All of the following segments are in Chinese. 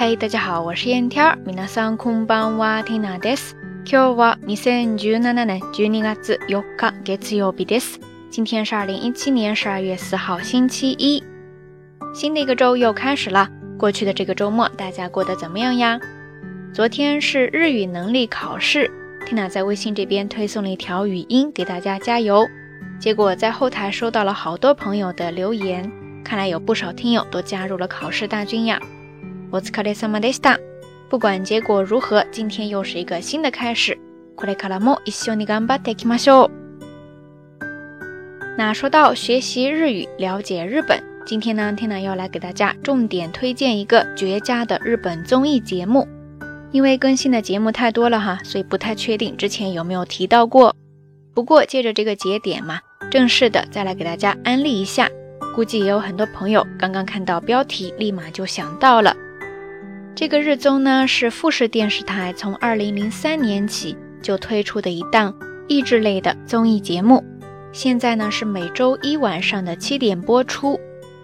嗨，大家好，我是燕天儿。皆さんこんばんは、天ナです。今日は二千十七年十二月四日月曜日です。今天是二零一七年十二月四号星期一，新的一个周又开始了。过去的这个周末，大家过得怎么样呀？昨天是日语能力考试，缇娜在微信这边推送了一条语音给大家加油，结果在后台收到了好多朋友的留言，看来有不少听友都加入了考试大军呀。m 疲れ様でした。不管结果如何，今天又是一个新的开始。これからも一緒に頑張っていきましょう。那说到学习日语、了解日本，今天呢，天楠要来给大家重点推荐一个绝佳的日本综艺节目。因为更新的节目太多了哈，所以不太确定之前有没有提到过。不过借着这个节点嘛，正式的再来给大家安利一下。估计也有很多朋友刚刚看到标题，立马就想到了。这个日综呢是富士电视台从二零零三年起就推出的一档益智类的综艺节目，现在呢是每周一晚上的七点播出。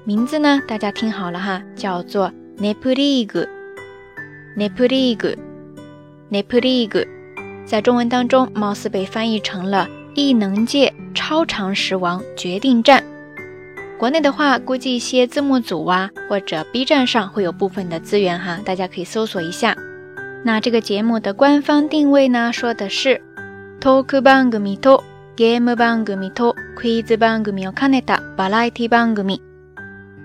名字呢大家听好了哈，叫做《n e p u l i g n e p u l i g n e p u l i g 在中文当中貌似被翻译成了“异能界超常识王决定战”。国内的话，估计一些字幕组啊，或者 B 站上会有部分的资源哈，大家可以搜索一下。那这个节目的官方定位呢，说的是，talk 番組とゲーム番組とクイズ番組を兼ねたバラエティ番組。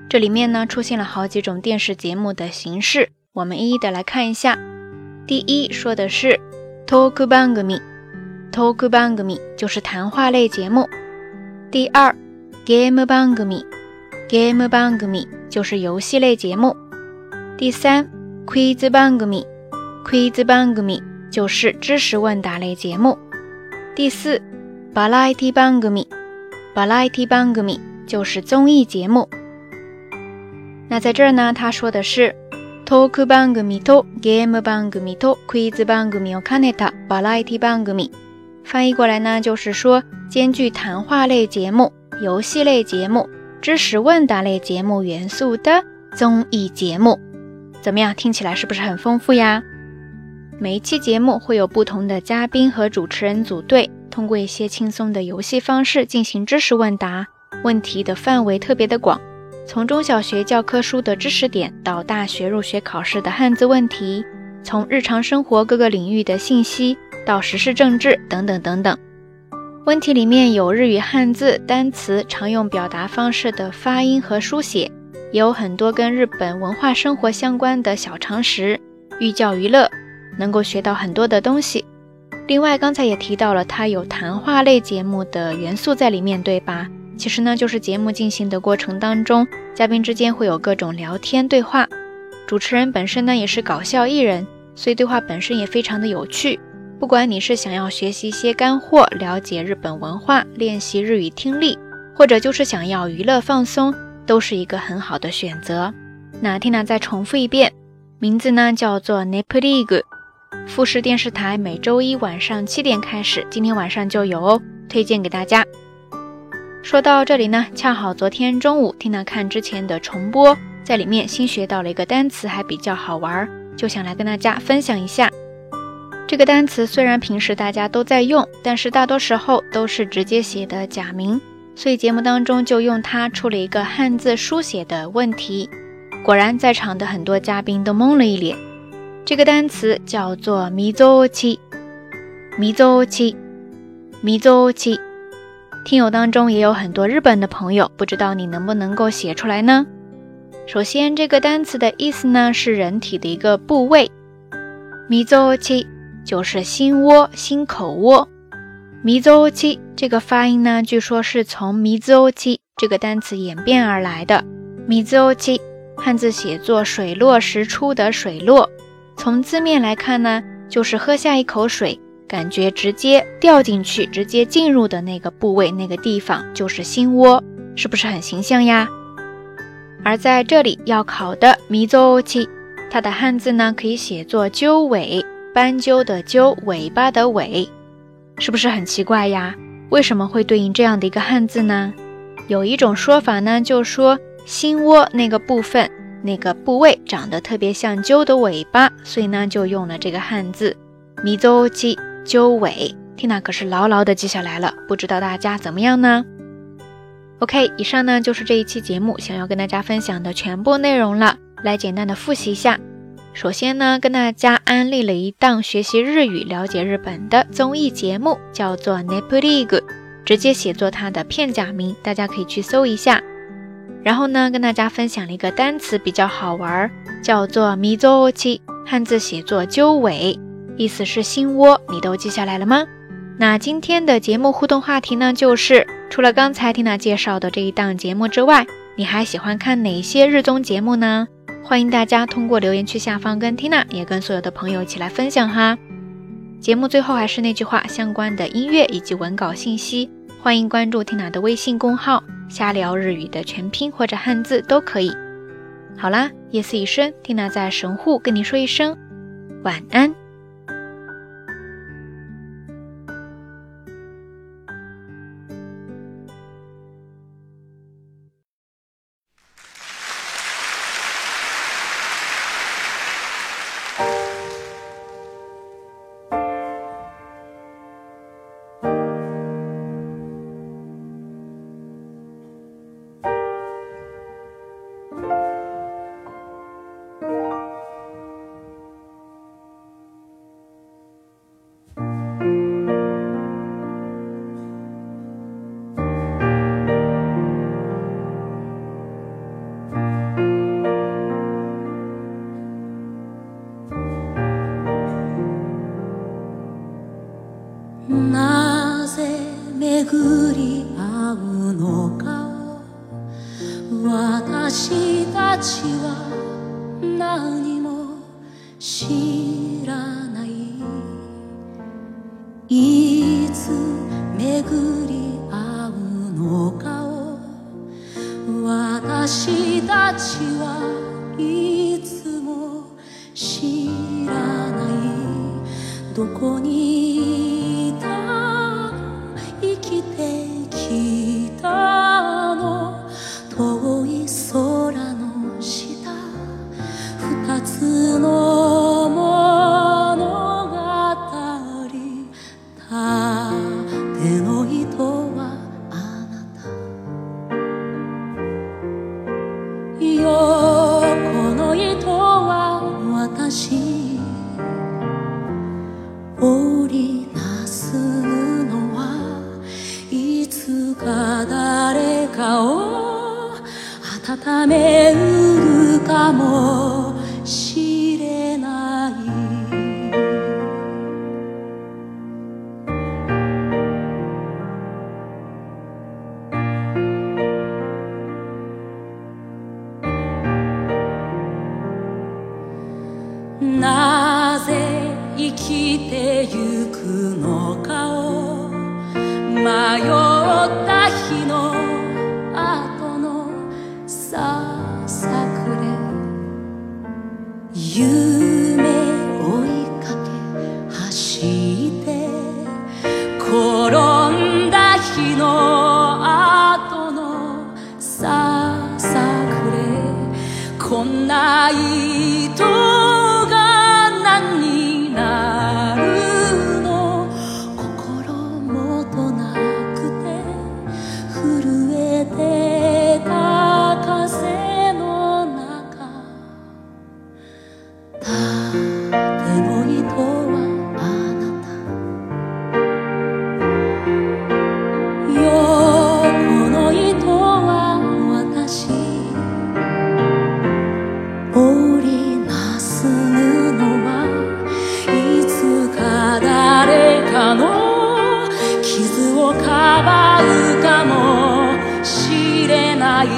这里面呢出现了好几种电视节目的形式，我们一一的来看一下。第一说的是 talk 番組，talk 番組就是谈话类节目。第二。Game 番組 g a m e 番組就是游戏类节目。第三，Quiz 番組 q u i z 番組就是知识问答类节目。第四，バラエティ番剧，バラエティ番組就是综艺节目。那在这儿呢，他说的是 Talk 番組と Game 番組と Quiz 番組を含めたバラエティ番組。翻译过来呢，就是说兼具谈话类节目。游戏类节目、知识问答类节目元素的综艺节目，怎么样？听起来是不是很丰富呀？每一期节目会有不同的嘉宾和主持人组队，通过一些轻松的游戏方式进行知识问答。问题的范围特别的广，从中小学教科书的知识点到大学入学考试的汉字问题，从日常生活各个领域的信息到时事政治等等等等。问题里面有日语汉字、单词常用表达方式的发音和书写，也有很多跟日本文化生活相关的小常识，寓教于乐，能够学到很多的东西。另外，刚才也提到了它有谈话类节目的元素在里面，对吧？其实呢，就是节目进行的过程当中，嘉宾之间会有各种聊天对话，主持人本身呢也是搞笑艺人，所以对话本身也非常的有趣。不管你是想要学习一些干货、了解日本文化、练习日语听力，或者就是想要娱乐放松，都是一个很好的选择。那 Tina 再重复一遍，名字呢叫做 n i p p l i a g u e 富士电视台每周一晚上七点开始，今天晚上就有哦，推荐给大家。说到这里呢，恰好昨天中午 Tina 看之前的重播，在里面新学到了一个单词，还比较好玩，就想来跟大家分享一下。这个单词虽然平时大家都在用，但是大多时候都是直接写的假名，所以节目当中就用它出了一个汉字书写的问题。果然，在场的很多嘉宾都懵了一脸。这个单词叫做“みぞき”，みぞき，みぞき。听友当中也有很多日本的朋友，不知道你能不能够写出来呢？首先，这个单词的意思呢是人体的一个部位，みぞき。就是心窝，心口窝。弥邹期这个发音呢，据说是从弥邹期这个单词演变而来的。弥邹期汉字写作“水落石出”的“水落”，从字面来看呢，就是喝下一口水，感觉直接掉进去，直接进入的那个部位、那个地方就是心窝，是不是很形象呀？而在这里要考的弥邹期，它的汉字呢可以写作“鸠尾”。斑鸠的鸠，尾巴的尾，是不是很奇怪呀？为什么会对应这样的一个汉字呢？有一种说法呢，就说心窝那个部分，那个部位长得特别像鸠的尾巴，所以呢就用了这个汉字“迷鸠鸡鸠尾”。缇娜可是牢牢的记下来了，不知道大家怎么样呢？OK，以上呢就是这一期节目想要跟大家分享的全部内容了，来简单的复习一下。首先呢，跟大家安利了一档学习日语、了解日本的综艺节目，叫做 n e p a l i g 直接写作它的片假名，大家可以去搜一下。然后呢，跟大家分享了一个单词比较好玩，叫做 mi zoshi，汉字写作鸠尾，意思是心窝，你都记下来了吗？那今天的节目互动话题呢，就是除了刚才听娜介绍的这一档节目之外，你还喜欢看哪些日综节目呢？欢迎大家通过留言区下方跟 Tina 也跟所有的朋友一起来分享哈。节目最后还是那句话，相关的音乐以及文稿信息，欢迎关注 Tina 的微信公号“瞎聊日语”的全拼或者汉字都可以。好啦，夜色已深，Tina 在神户跟你说一声晚安。にもしなしりなすのはいつか誰かを温めうるかもないとの傷をかばうかもしれない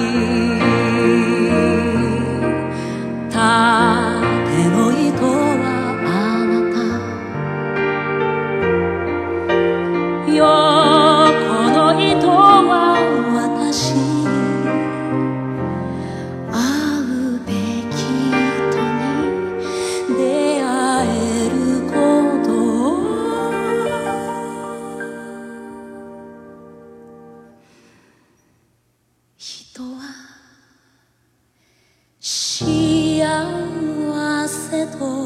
trop.